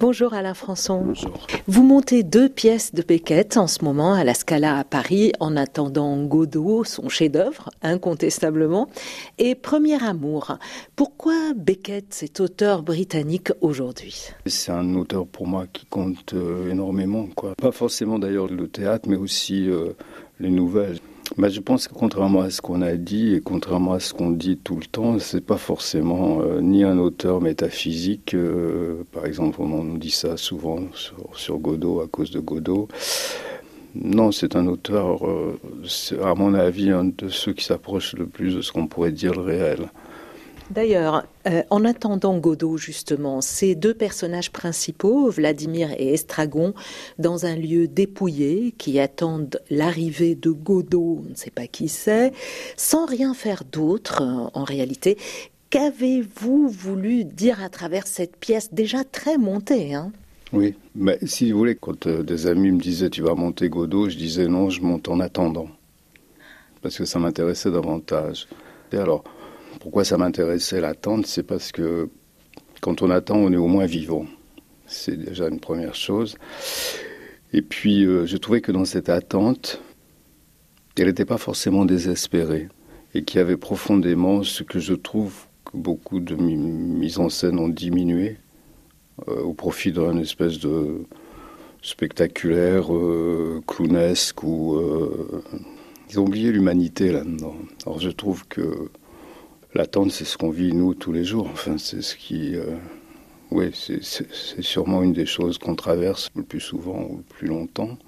Bonjour Alain Françon. Bonjour. Vous montez deux pièces de Beckett en ce moment à la Scala à Paris en attendant Godot, son chef-d'œuvre, incontestablement, et Premier Amour. Pourquoi Beckett, cet auteur britannique aujourd'hui? C'est un auteur pour moi qui compte euh, énormément, quoi. Pas forcément d'ailleurs le théâtre, mais aussi euh, les nouvelles. Bah, je pense que contrairement à ce qu'on a dit et contrairement à ce qu'on dit tout le temps, c'est pas forcément euh, ni un auteur métaphysique. Euh, par exemple, on nous dit ça souvent sur, Godot à cause de Godot. Non, c'est un auteur, euh, à mon avis, un de ceux qui s'approche le plus de ce qu'on pourrait dire le réel. D'ailleurs, euh, en attendant Godot, justement, ces deux personnages principaux, Vladimir et Estragon, dans un lieu dépouillé, qui attendent l'arrivée de Godot, on ne sait pas qui c'est, sans rien faire d'autre, euh, en réalité, qu'avez-vous voulu dire à travers cette pièce déjà très montée hein? Oui, mais si vous voulez, quand euh, des amis me disaient tu vas monter Godot, je disais non, je monte en attendant. Parce que ça m'intéressait davantage. Et alors, pourquoi ça m'intéressait l'attente C'est parce que quand on attend, on est au moins vivant. C'est déjà une première chose. Et puis, euh, je trouvais que dans cette attente, elle n'était pas forcément désespérée et qu'il y avait profondément ce que je trouve que beaucoup de mises en scène ont diminué euh, au profit d'une espèce de spectaculaire, euh, clownesque ou ils ont oublié l'humanité là-dedans. Alors je trouve que L'attente, c'est ce qu'on vit nous tous les jours. Enfin, c'est ce qui. Euh, oui, c'est sûrement une des choses qu'on traverse le plus souvent ou le plus longtemps.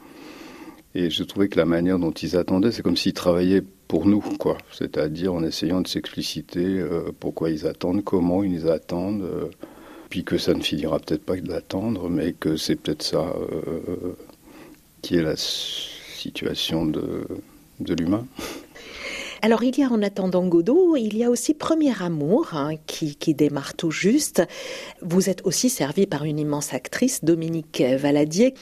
Et je trouvais que la manière dont ils attendaient, c'est comme s'ils travaillaient pour nous, quoi. C'est-à-dire en essayant de s'expliciter euh, pourquoi ils attendent, comment ils attendent, euh, puis que ça ne finira peut-être pas d'attendre, mais que c'est peut-être ça euh, qui est la situation de, de l'humain. Alors il y a en attendant Godot, il y a aussi Premier Amour hein, qui, démarre tout juste. Vous êtes aussi servi par une immense actrice, Dominique Valadier.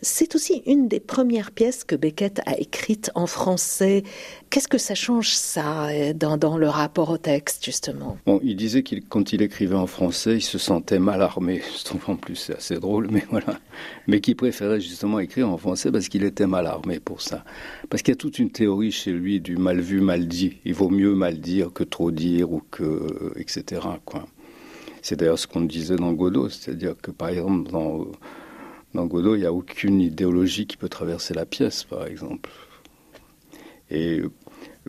C'est aussi une des premières pièces que Beckett a écrites en français. Qu'est-ce que ça change ça dans, le rapport au texte justement? Il disait qu'il quand il écrivait en français, il se sentait mal armé. Je trouve en plus c'est assez drôle, mais voilà. Mais qu'il préférait justement écrire en français parce qu'il était mal armé pour ça. Parce qu'il y a toute une théorie chez lui du mal vu, mal Il vaut mieux mal dire que trop dire ou que etc. Quoi. C'est d'ailleurs ce qu'on disait dans Godot, c'est-à-dire que par exemple dans Godot, il n'y a aucune idéologie qui peut traverser la pièce, par exemple. Et le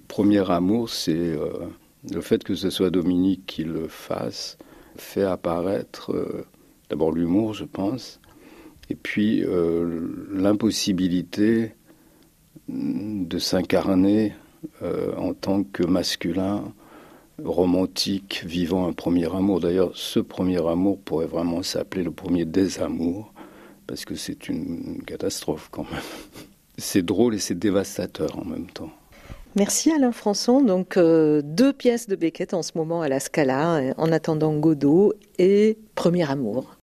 premier amour, c'est euh, le fait que ce soit Dominique qui le fasse, fait apparaître euh, d'abord l'humour, je pense, et puis euh, l'impossibilité de s'incarner euh, en tant que masculin romantique vivant un premier amour. D'ailleurs, ce premier amour pourrait vraiment s'appeler le premier désamour parce que c'est une catastrophe quand même. C'est drôle et c'est dévastateur en même temps. Merci Alain Françon. Donc euh, deux pièces de Beckett en ce moment à la Scala, en attendant Godot et Premier Amour.